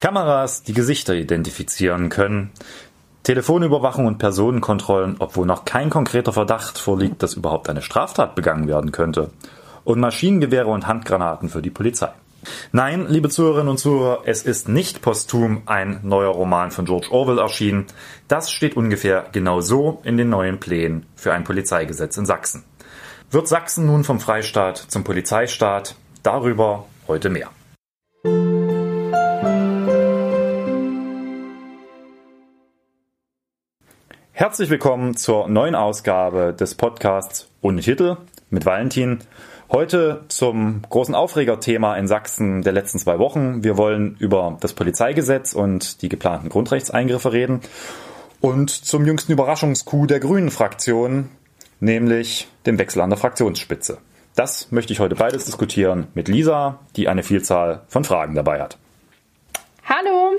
Kameras, die Gesichter identifizieren können, Telefonüberwachung und Personenkontrollen, obwohl noch kein konkreter Verdacht vorliegt, dass überhaupt eine Straftat begangen werden könnte, und Maschinengewehre und Handgranaten für die Polizei. Nein, liebe Zuhörerinnen und Zuhörer, es ist nicht posthum ein neuer Roman von George Orwell erschienen. Das steht ungefähr genau so in den neuen Plänen für ein Polizeigesetz in Sachsen. Wird Sachsen nun vom Freistaat zum Polizeistaat? Darüber heute mehr. Herzlich willkommen zur neuen Ausgabe des Podcasts ohne Titel mit Valentin. Heute zum großen Aufregerthema in Sachsen der letzten zwei Wochen. Wir wollen über das Polizeigesetz und die geplanten Grundrechtseingriffe reden und zum jüngsten Überraschungscoup der Grünen Fraktion, nämlich dem Wechsel an der Fraktionsspitze. Das möchte ich heute beides diskutieren mit Lisa, die eine Vielzahl von Fragen dabei hat. Hallo,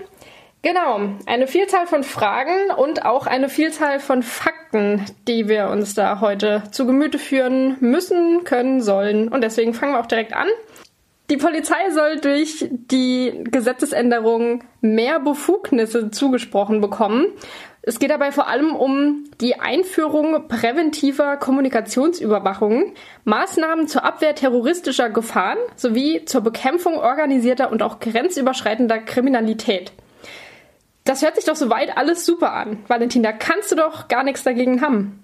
Genau, eine Vielzahl von Fragen und auch eine Vielzahl von Fakten, die wir uns da heute zu Gemüte führen müssen, können, sollen. Und deswegen fangen wir auch direkt an. Die Polizei soll durch die Gesetzesänderung mehr Befugnisse zugesprochen bekommen. Es geht dabei vor allem um die Einführung präventiver Kommunikationsüberwachung, Maßnahmen zur Abwehr terroristischer Gefahren sowie zur Bekämpfung organisierter und auch grenzüberschreitender Kriminalität. Das hört sich doch soweit alles super an. Valentin, da kannst du doch gar nichts dagegen haben.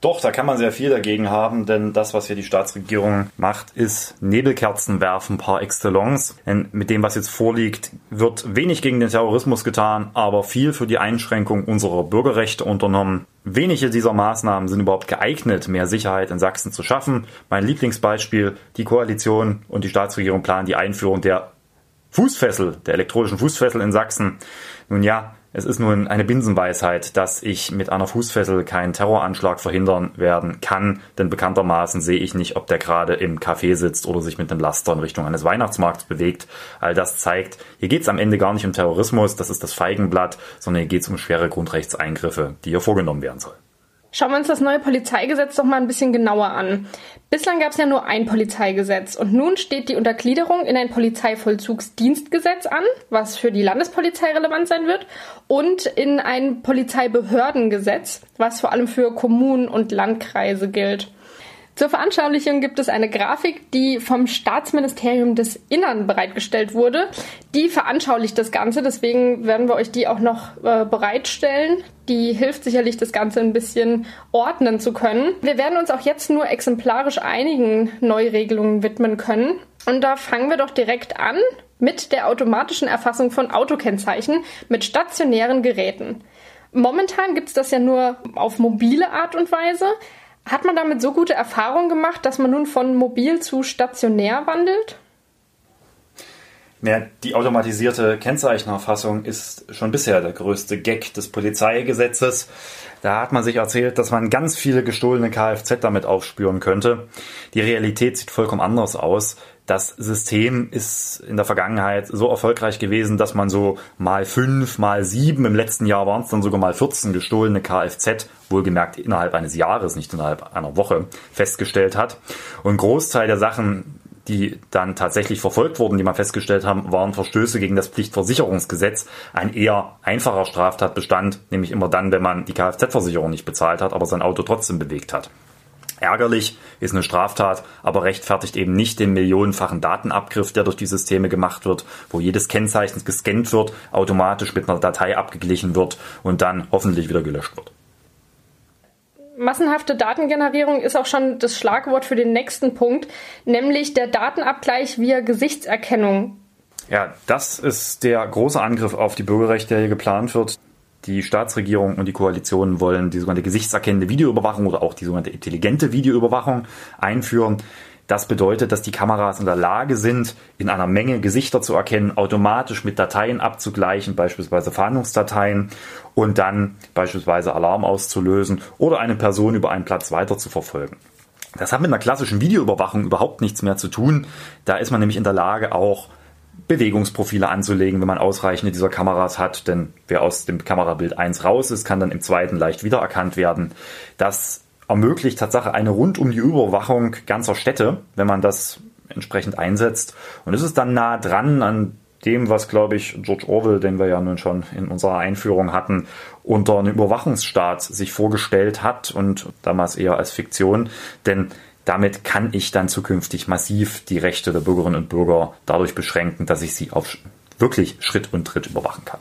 Doch, da kann man sehr viel dagegen haben, denn das, was hier die Staatsregierung macht, ist Nebelkerzen werfen par excellence. Denn mit dem, was jetzt vorliegt, wird wenig gegen den Terrorismus getan, aber viel für die Einschränkung unserer Bürgerrechte unternommen. Wenige dieser Maßnahmen sind überhaupt geeignet, mehr Sicherheit in Sachsen zu schaffen. Mein Lieblingsbeispiel, die Koalition und die Staatsregierung planen die Einführung der Fußfessel, der elektronischen Fußfessel in Sachsen. Nun ja, es ist nun eine Binsenweisheit, dass ich mit einer Fußfessel keinen Terroranschlag verhindern werden kann, denn bekanntermaßen sehe ich nicht, ob der gerade im Café sitzt oder sich mit einem Laster in Richtung eines Weihnachtsmarkts bewegt. All das zeigt, hier geht es am Ende gar nicht um Terrorismus, das ist das Feigenblatt, sondern hier geht es um schwere Grundrechtseingriffe, die hier vorgenommen werden sollen. Schauen wir uns das neue Polizeigesetz doch mal ein bisschen genauer an. Bislang gab es ja nur ein Polizeigesetz und nun steht die Untergliederung in ein Polizeivollzugsdienstgesetz an, was für die Landespolizei relevant sein wird, und in ein Polizeibehördengesetz, was vor allem für Kommunen und Landkreise gilt. Zur Veranschaulichung gibt es eine Grafik, die vom Staatsministerium des Innern bereitgestellt wurde. Die veranschaulicht das Ganze, deswegen werden wir euch die auch noch äh, bereitstellen. Die hilft sicherlich, das Ganze ein bisschen ordnen zu können. Wir werden uns auch jetzt nur exemplarisch einigen Neuregelungen widmen können. Und da fangen wir doch direkt an mit der automatischen Erfassung von Autokennzeichen mit stationären Geräten. Momentan gibt es das ja nur auf mobile Art und Weise. Hat man damit so gute Erfahrungen gemacht, dass man nun von mobil zu stationär wandelt? Ja, die automatisierte Kennzeichenerfassung ist schon bisher der größte Gag des Polizeigesetzes. Da hat man sich erzählt, dass man ganz viele gestohlene Kfz damit aufspüren könnte. Die Realität sieht vollkommen anders aus das System ist in der Vergangenheit so erfolgreich gewesen, dass man so mal fünf, mal sieben, im letzten Jahr waren es dann sogar mal 14 gestohlene Kfz, wohlgemerkt innerhalb eines Jahres, nicht innerhalb einer Woche, festgestellt hat. Und Großteil der Sachen, die dann tatsächlich verfolgt wurden, die man festgestellt haben, waren Verstöße gegen das Pflichtversicherungsgesetz. Ein eher einfacher Straftatbestand, nämlich immer dann, wenn man die Kfz-Versicherung nicht bezahlt hat, aber sein Auto trotzdem bewegt hat. Ärgerlich ist eine Straftat, aber rechtfertigt eben nicht den millionenfachen Datenabgriff, der durch die Systeme gemacht wird, wo jedes Kennzeichen gescannt wird, automatisch mit einer Datei abgeglichen wird und dann hoffentlich wieder gelöscht wird. Massenhafte Datengenerierung ist auch schon das Schlagwort für den nächsten Punkt, nämlich der Datenabgleich via Gesichtserkennung. Ja, das ist der große Angriff auf die Bürgerrechte, der hier geplant wird. Die Staatsregierung und die Koalition wollen die sogenannte gesichtserkennende Videoüberwachung oder auch die sogenannte intelligente Videoüberwachung einführen. Das bedeutet, dass die Kameras in der Lage sind, in einer Menge Gesichter zu erkennen, automatisch mit Dateien abzugleichen, beispielsweise Fahndungsdateien, und dann beispielsweise Alarm auszulösen oder eine Person über einen Platz weiter zu verfolgen. Das hat mit einer klassischen Videoüberwachung überhaupt nichts mehr zu tun. Da ist man nämlich in der Lage, auch Bewegungsprofile anzulegen, wenn man ausreichende dieser Kameras hat. Denn wer aus dem Kamerabild 1 raus ist, kann dann im zweiten leicht wiedererkannt werden. Das ermöglicht Tatsache eine rund um die Überwachung ganzer Städte, wenn man das entsprechend einsetzt. Und es ist dann nah dran an dem, was, glaube ich, George Orwell, den wir ja nun schon in unserer Einführung hatten, unter einem Überwachungsstaat sich vorgestellt hat und damals eher als Fiktion. Denn damit kann ich dann zukünftig massiv die Rechte der Bürgerinnen und Bürger dadurch beschränken, dass ich sie auf wirklich Schritt und Tritt überwachen kann.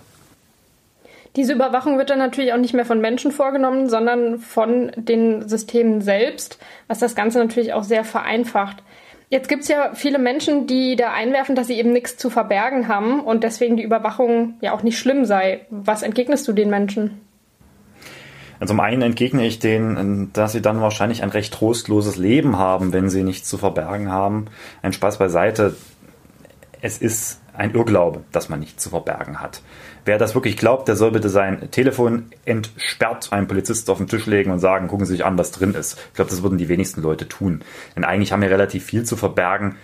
Diese Überwachung wird dann natürlich auch nicht mehr von Menschen vorgenommen, sondern von den Systemen selbst, was das Ganze natürlich auch sehr vereinfacht. Jetzt gibt es ja viele Menschen, die da einwerfen, dass sie eben nichts zu verbergen haben und deswegen die Überwachung ja auch nicht schlimm sei. Was entgegnest du den Menschen? Also zum einen entgegne ich denen, dass sie dann wahrscheinlich ein recht trostloses Leben haben, wenn sie nichts zu verbergen haben. Ein Spaß beiseite. Es ist ein Irrglaube, dass man nichts zu verbergen hat. Wer das wirklich glaubt, der soll bitte sein Telefon entsperrt einem Polizist auf den Tisch legen und sagen, gucken Sie sich an, was drin ist. Ich glaube, das würden die wenigsten Leute tun. Denn eigentlich haben wir relativ viel zu verbergen,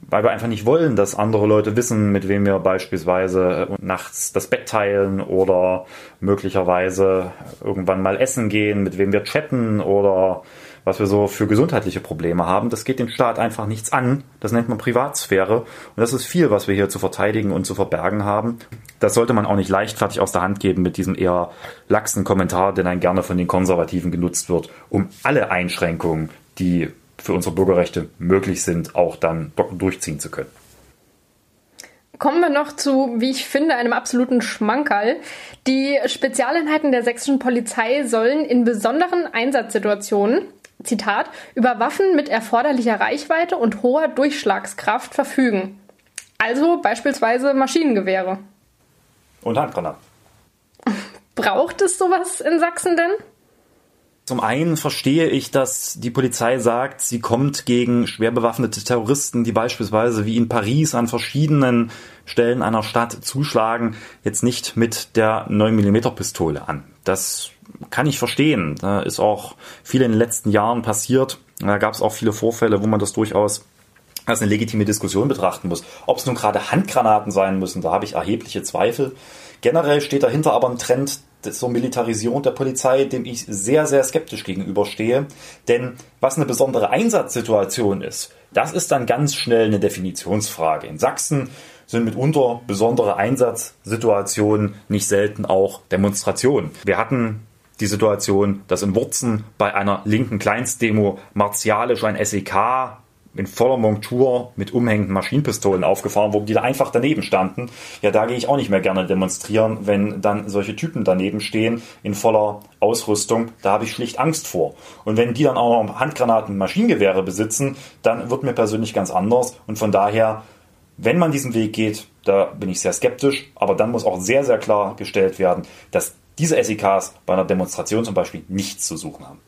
weil wir einfach nicht wollen, dass andere Leute wissen, mit wem wir beispielsweise nachts das Bett teilen oder möglicherweise irgendwann mal essen gehen, mit wem wir chatten oder was wir so für gesundheitliche Probleme haben. Das geht den Staat einfach nichts an. Das nennt man Privatsphäre. Und das ist viel, was wir hier zu verteidigen und zu verbergen haben. Das sollte man auch nicht leichtfertig aus der Hand geben mit diesem eher laxen Kommentar, der dann gerne von den Konservativen genutzt wird, um alle Einschränkungen, die für unsere Bürgerrechte möglich sind, auch dann durchziehen zu können. Kommen wir noch zu, wie ich finde, einem absoluten Schmankerl. Die Spezialeinheiten der sächsischen Polizei sollen in besonderen Einsatzsituationen Zitat, über Waffen mit erforderlicher Reichweite und hoher Durchschlagskraft verfügen. Also beispielsweise Maschinengewehre. Und Handgranaten. Braucht es sowas in Sachsen denn? Zum einen verstehe ich, dass die Polizei sagt, sie kommt gegen schwer bewaffnete Terroristen, die beispielsweise wie in Paris an verschiedenen Stellen einer Stadt zuschlagen, jetzt nicht mit der 9mm Pistole an. Das kann ich verstehen. Da ist auch viel in den letzten Jahren passiert. Da gab es auch viele Vorfälle, wo man das durchaus als eine legitime Diskussion betrachten muss. Ob es nun gerade Handgranaten sein müssen, da habe ich erhebliche Zweifel. Generell steht dahinter aber ein Trend zur Militarisierung der Polizei, dem ich sehr, sehr skeptisch gegenüberstehe. Denn was eine besondere Einsatzsituation ist, das ist dann ganz schnell eine Definitionsfrage. In Sachsen sind mitunter besondere Einsatzsituationen nicht selten auch Demonstrationen. Wir hatten die Situation, dass in Wurzen bei einer linken Kleinstdemo martialisch ein SEK in voller Montur mit umhängenden Maschinenpistolen aufgefahren wurde, die da einfach daneben standen. Ja, da gehe ich auch nicht mehr gerne demonstrieren, wenn dann solche Typen daneben stehen in voller Ausrüstung. Da habe ich schlicht Angst vor. Und wenn die dann auch noch Handgranaten und Maschinengewehre besitzen, dann wird mir persönlich ganz anders. Und von daher, wenn man diesen Weg geht, da bin ich sehr skeptisch. Aber dann muss auch sehr, sehr klar gestellt werden, dass diese SEKs bei einer Demonstration zum Beispiel nichts zu suchen haben.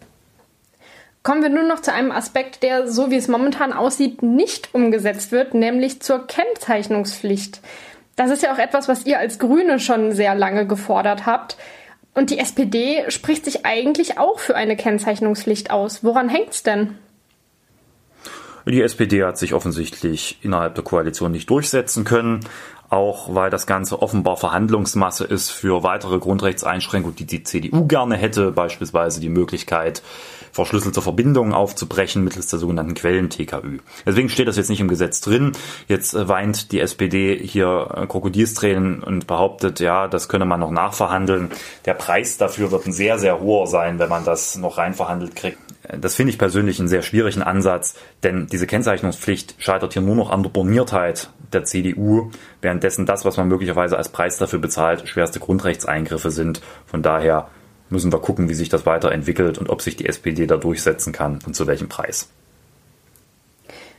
Kommen wir nun noch zu einem Aspekt, der, so wie es momentan aussieht, nicht umgesetzt wird, nämlich zur Kennzeichnungspflicht. Das ist ja auch etwas, was ihr als Grüne schon sehr lange gefordert habt. Und die SPD spricht sich eigentlich auch für eine Kennzeichnungspflicht aus. Woran hängt's denn? Die SPD hat sich offensichtlich innerhalb der Koalition nicht durchsetzen können auch weil das Ganze offenbar Verhandlungsmasse ist für weitere Grundrechtseinschränkungen, die die CDU gerne hätte, beispielsweise die Möglichkeit, verschlüsselte Verbindungen aufzubrechen mittels der sogenannten Quellen-TKÜ. Deswegen steht das jetzt nicht im Gesetz drin. Jetzt äh, weint die SPD hier äh, Krokodilstränen und behauptet, ja, das könne man noch nachverhandeln. Der Preis dafür wird ein sehr, sehr hoher sein, wenn man das noch reinverhandelt kriegt. Das finde ich persönlich einen sehr schwierigen Ansatz, denn diese Kennzeichnungspflicht scheitert hier nur noch an der Borniertheit der CDU, währenddessen das, was man möglicherweise als Preis dafür bezahlt, schwerste Grundrechtseingriffe sind. Von daher müssen wir gucken, wie sich das weiterentwickelt und ob sich die SPD da durchsetzen kann und zu welchem Preis.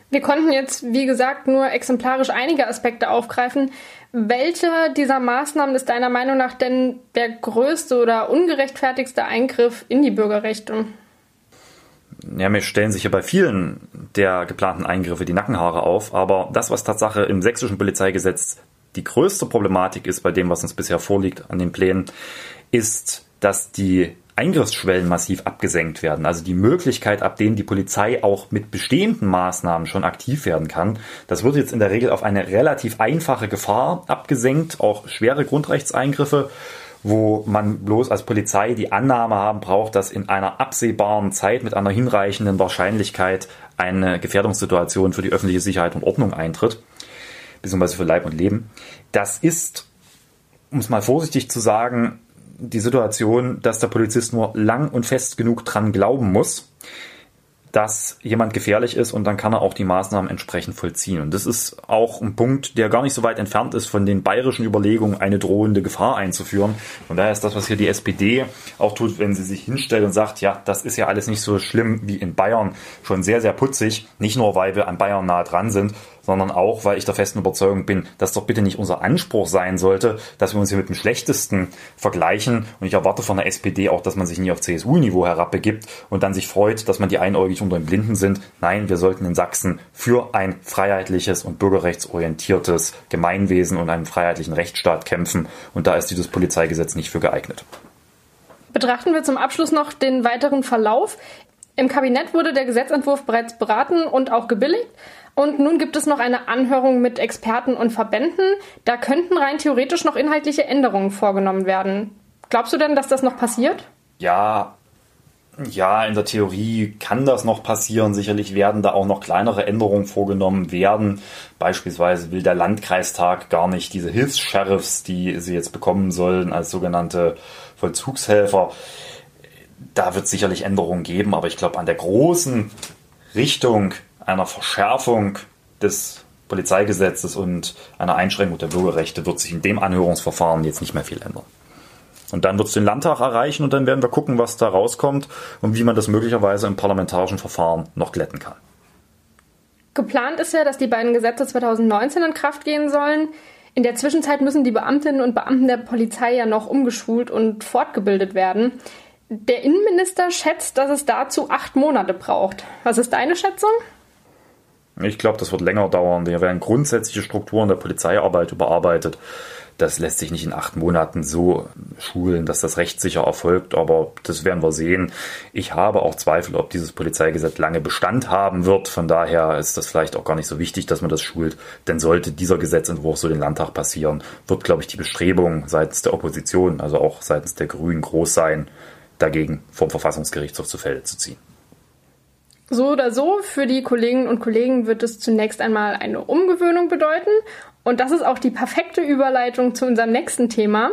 Wir konnten jetzt, wie gesagt, nur exemplarisch einige Aspekte aufgreifen. Welche dieser Maßnahmen ist deiner Meinung nach denn der größte oder ungerechtfertigste Eingriff in die Bürgerrechte? Ja, mir stellen sich ja bei vielen der geplanten Eingriffe die Nackenhaare auf, aber das, was Tatsache im sächsischen Polizeigesetz die größte Problematik ist bei dem, was uns bisher vorliegt an den Plänen, ist, dass die Eingriffsschwellen massiv abgesenkt werden. Also die Möglichkeit, ab denen die Polizei auch mit bestehenden Maßnahmen schon aktiv werden kann. Das wird jetzt in der Regel auf eine relativ einfache Gefahr abgesenkt, auch schwere Grundrechtseingriffe wo man bloß als Polizei die Annahme haben braucht, dass in einer absehbaren Zeit mit einer hinreichenden Wahrscheinlichkeit eine Gefährdungssituation für die öffentliche Sicherheit und Ordnung eintritt. beziehungsweise für Leib und Leben. Das ist, um es mal vorsichtig zu sagen, die Situation, dass der Polizist nur lang und fest genug dran glauben muss, dass jemand gefährlich ist und dann kann er auch die Maßnahmen entsprechend vollziehen. Und das ist auch ein Punkt, der gar nicht so weit entfernt ist von den bayerischen Überlegungen, eine drohende Gefahr einzuführen. Von daher ist das, was hier die SPD auch tut, wenn sie sich hinstellt und sagt, ja, das ist ja alles nicht so schlimm wie in Bayern, schon sehr, sehr putzig. Nicht nur, weil wir an Bayern nah dran sind, sondern auch, weil ich der festen Überzeugung bin, dass doch bitte nicht unser Anspruch sein sollte, dass wir uns hier mit dem Schlechtesten vergleichen. Und ich erwarte von der SPD auch, dass man sich nie auf CSU-Niveau herabbegibt und dann sich freut, dass man die einäugig unter den Blinden sind. Nein, wir sollten in Sachsen für ein freiheitliches und bürgerrechtsorientiertes Gemeinwesen und einen freiheitlichen Rechtsstaat kämpfen. Und da ist dieses Polizeigesetz nicht für geeignet. Betrachten wir zum Abschluss noch den weiteren Verlauf. Im Kabinett wurde der Gesetzentwurf bereits beraten und auch gebilligt. Und nun gibt es noch eine Anhörung mit Experten und Verbänden. Da könnten rein theoretisch noch inhaltliche Änderungen vorgenommen werden. Glaubst du denn, dass das noch passiert? Ja, ja, in der Theorie kann das noch passieren. Sicherlich werden da auch noch kleinere Änderungen vorgenommen werden. Beispielsweise will der Landkreistag gar nicht diese Hilfs-Sheriffs, die sie jetzt bekommen sollen, als sogenannte Vollzugshelfer. Da wird es sicherlich Änderungen geben, aber ich glaube, an der großen Richtung einer Verschärfung des Polizeigesetzes und einer Einschränkung der Bürgerrechte wird sich in dem Anhörungsverfahren jetzt nicht mehr viel ändern. Und dann wird es den Landtag erreichen und dann werden wir gucken, was da rauskommt und wie man das möglicherweise im parlamentarischen Verfahren noch glätten kann. Geplant ist ja, dass die beiden Gesetze 2019 in Kraft gehen sollen. In der Zwischenzeit müssen die Beamtinnen und Beamten der Polizei ja noch umgeschult und fortgebildet werden. Der Innenminister schätzt, dass es dazu acht Monate braucht. Was ist deine Schätzung? Ich glaube, das wird länger dauern. Wir werden grundsätzliche Strukturen der Polizeiarbeit überarbeitet. Das lässt sich nicht in acht Monaten so schulen, dass das rechtssicher erfolgt, aber das werden wir sehen. Ich habe auch Zweifel, ob dieses Polizeigesetz lange Bestand haben wird. Von daher ist das vielleicht auch gar nicht so wichtig, dass man das schult. Denn sollte dieser Gesetzentwurf so den Landtag passieren, wird, glaube ich, die Bestrebung seitens der Opposition, also auch seitens der Grünen, groß sein, dagegen vom Verfassungsgerichtshof zu Felde zu ziehen. So oder so, für die Kolleginnen und Kollegen wird es zunächst einmal eine Umgewöhnung bedeuten. Und das ist auch die perfekte Überleitung zu unserem nächsten Thema.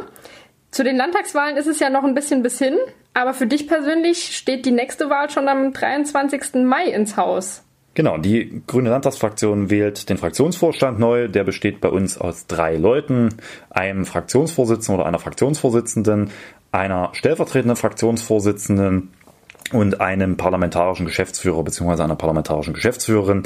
Zu den Landtagswahlen ist es ja noch ein bisschen bis hin, aber für dich persönlich steht die nächste Wahl schon am 23. Mai ins Haus. Genau, die Grüne Landtagsfraktion wählt den Fraktionsvorstand neu. Der besteht bei uns aus drei Leuten, einem Fraktionsvorsitzenden oder einer Fraktionsvorsitzenden, einer stellvertretenden Fraktionsvorsitzenden und einem parlamentarischen Geschäftsführer bzw. einer parlamentarischen Geschäftsführerin.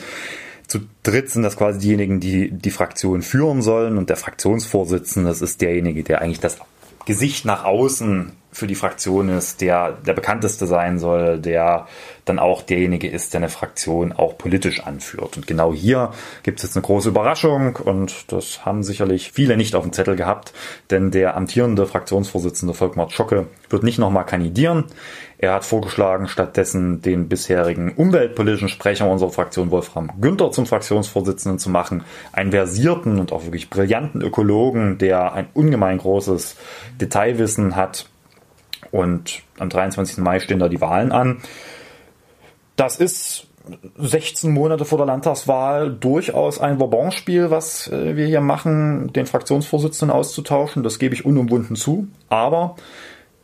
Zu dritt sind das quasi diejenigen, die die Fraktion führen sollen und der Fraktionsvorsitzende, das ist derjenige, der eigentlich das Gesicht nach außen für die Fraktion ist, der der bekannteste sein soll, der dann auch derjenige ist, der eine Fraktion auch politisch anführt. Und genau hier gibt es jetzt eine große Überraschung und das haben sicherlich viele nicht auf dem Zettel gehabt, denn der amtierende Fraktionsvorsitzende Volkmar Schocke wird nicht nochmal kandidieren. Er hat vorgeschlagen, stattdessen den bisherigen umweltpolitischen Sprecher unserer Fraktion Wolfram Günther zum Fraktionsvorsitzenden zu machen. Einen versierten und auch wirklich brillanten Ökologen, der ein ungemein großes Detailwissen hat. Und am 23. Mai stehen da die Wahlen an. Das ist 16 Monate vor der Landtagswahl durchaus ein Vauban-Spiel, was äh, wir hier machen, den Fraktionsvorsitzenden auszutauschen. Das gebe ich unumwunden zu. Aber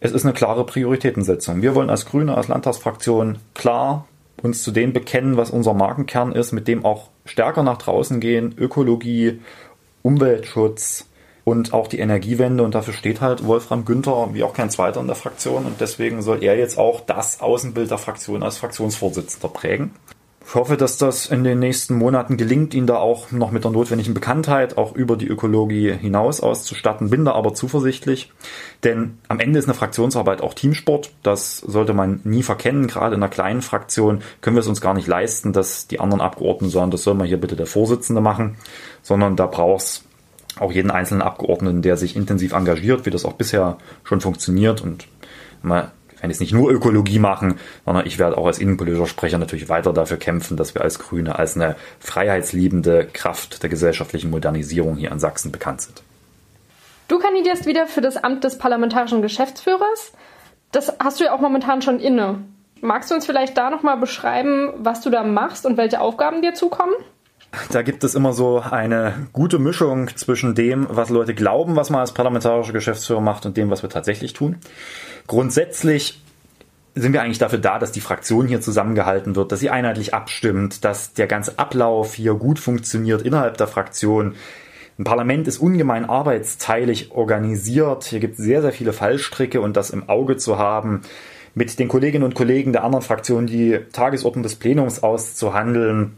es ist eine klare Prioritätensetzung. Wir wollen als Grüne, als Landtagsfraktion klar uns zu dem bekennen, was unser Markenkern ist, mit dem auch stärker nach draußen gehen, Ökologie, Umweltschutz und auch die Energiewende. Und dafür steht halt Wolfram Günther wie auch kein zweiter in der Fraktion. Und deswegen soll er jetzt auch das Außenbild der Fraktion als Fraktionsvorsitzender prägen. Ich hoffe, dass das in den nächsten Monaten gelingt, ihn da auch noch mit der notwendigen Bekanntheit auch über die Ökologie hinaus auszustatten. Bin da aber zuversichtlich, denn am Ende ist eine Fraktionsarbeit auch Teamsport. Das sollte man nie verkennen. Gerade in einer kleinen Fraktion können wir es uns gar nicht leisten, dass die anderen Abgeordneten sagen, das soll mal hier bitte der Vorsitzende machen, sondern da braucht es auch jeden einzelnen Abgeordneten, der sich intensiv engagiert, wie das auch bisher schon funktioniert und mal ich werde jetzt nicht nur Ökologie machen, sondern ich werde auch als innenpolitischer Sprecher natürlich weiter dafür kämpfen, dass wir als Grüne als eine freiheitsliebende Kraft der gesellschaftlichen Modernisierung hier in Sachsen bekannt sind. Du kandidierst wieder für das Amt des parlamentarischen Geschäftsführers. Das hast du ja auch momentan schon inne. Magst du uns vielleicht da nochmal beschreiben, was du da machst und welche Aufgaben dir zukommen? Da gibt es immer so eine gute Mischung zwischen dem, was Leute glauben, was man als parlamentarischer Geschäftsführer macht und dem, was wir tatsächlich tun. Grundsätzlich sind wir eigentlich dafür da, dass die Fraktion hier zusammengehalten wird, dass sie einheitlich abstimmt, dass der ganze Ablauf hier gut funktioniert innerhalb der Fraktion. Ein Parlament ist ungemein arbeitsteilig organisiert. Hier gibt es sehr, sehr viele Fallstricke und das im Auge zu haben, mit den Kolleginnen und Kollegen der anderen Fraktionen die Tagesordnung des Plenums auszuhandeln,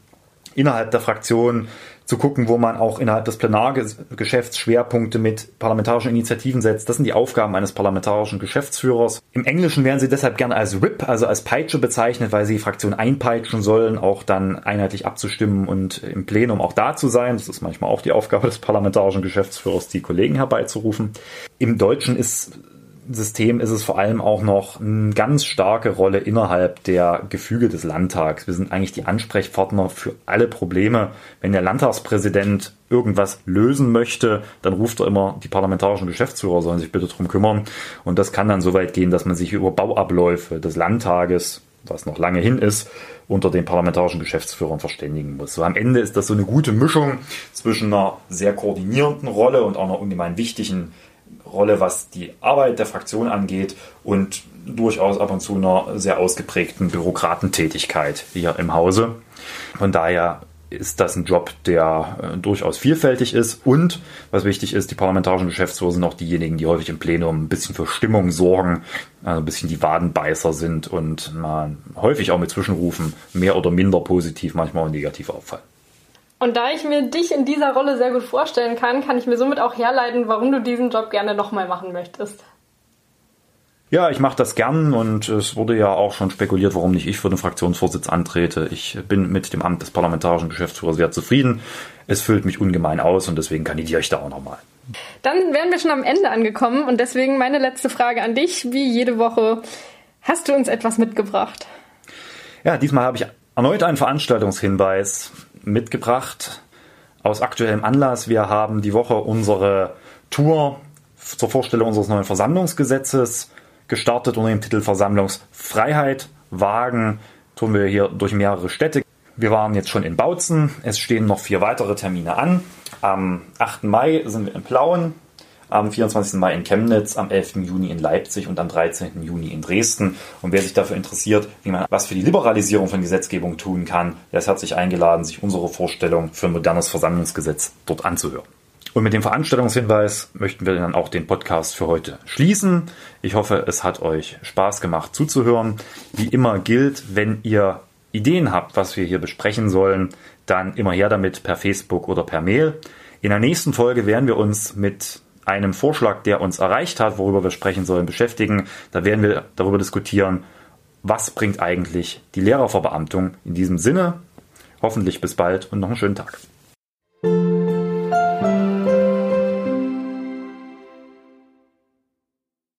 innerhalb der Fraktion zu gucken, wo man auch innerhalb des Plenargeschäfts Schwerpunkte mit parlamentarischen Initiativen setzt. Das sind die Aufgaben eines parlamentarischen Geschäftsführers. Im Englischen werden sie deshalb gerne als Whip, also als Peitsche bezeichnet, weil sie die Fraktion einpeitschen sollen, auch dann einheitlich abzustimmen und im Plenum auch da zu sein. Das ist manchmal auch die Aufgabe des parlamentarischen Geschäftsführers, die Kollegen herbeizurufen. Im Deutschen ist System ist es vor allem auch noch eine ganz starke Rolle innerhalb der Gefüge des Landtags. Wir sind eigentlich die Ansprechpartner für alle Probleme. Wenn der Landtagspräsident irgendwas lösen möchte, dann ruft er immer die parlamentarischen Geschäftsführer, sollen sich bitte drum kümmern. Und das kann dann so weit gehen, dass man sich über Bauabläufe des Landtages, was noch lange hin ist, unter den parlamentarischen Geschäftsführern verständigen muss. So am Ende ist das so eine gute Mischung zwischen einer sehr koordinierenden Rolle und auch einer ungemein wichtigen Rolle, was die Arbeit der Fraktion angeht und durchaus ab und zu einer sehr ausgeprägten Bürokratentätigkeit hier im Hause. Von daher ist das ein Job, der äh, durchaus vielfältig ist und, was wichtig ist, die parlamentarischen Geschäftsführer sind auch diejenigen, die häufig im Plenum ein bisschen für Stimmung sorgen, also ein bisschen die Wadenbeißer sind und man häufig auch mit Zwischenrufen mehr oder minder positiv, manchmal auch negativ auffallen. Und da ich mir dich in dieser Rolle sehr gut vorstellen kann, kann ich mir somit auch herleiten, warum du diesen Job gerne nochmal machen möchtest. Ja, ich mache das gern und es wurde ja auch schon spekuliert, warum nicht ich für den Fraktionsvorsitz antrete. Ich bin mit dem Amt des parlamentarischen Geschäftsführers sehr zufrieden. Es füllt mich ungemein aus und deswegen kandidiere ich da auch nochmal. Dann wären wir schon am Ende angekommen und deswegen meine letzte Frage an dich, wie jede Woche. Hast du uns etwas mitgebracht? Ja, diesmal habe ich erneut einen Veranstaltungshinweis mitgebracht aus aktuellem Anlass. Wir haben die Woche unsere Tour zur Vorstellung unseres neuen Versammlungsgesetzes gestartet unter dem Titel Versammlungsfreiheit wagen. Tun wir hier durch mehrere Städte. Wir waren jetzt schon in Bautzen. Es stehen noch vier weitere Termine an. Am 8. Mai sind wir in Plauen, am 24. Mai in Chemnitz, am 11. Juni in Leipzig und am 13. Juni in Dresden. Und wer sich dafür interessiert, wie man was für die Liberalisierung von Gesetzgebung tun kann, der ist herzlich eingeladen, sich unsere Vorstellung für ein modernes Versammlungsgesetz dort anzuhören. Und mit dem Veranstaltungshinweis möchten wir dann auch den Podcast für heute schließen. Ich hoffe, es hat euch Spaß gemacht zuzuhören. Wie immer gilt, wenn ihr Ideen habt, was wir hier besprechen sollen, dann immer her damit per Facebook oder per Mail. In der nächsten Folge werden wir uns mit einem Vorschlag, der uns erreicht hat, worüber wir sprechen sollen, beschäftigen. Da werden wir darüber diskutieren, was bringt eigentlich die Lehrerverbeamtung in diesem Sinne. Hoffentlich bis bald und noch einen schönen Tag.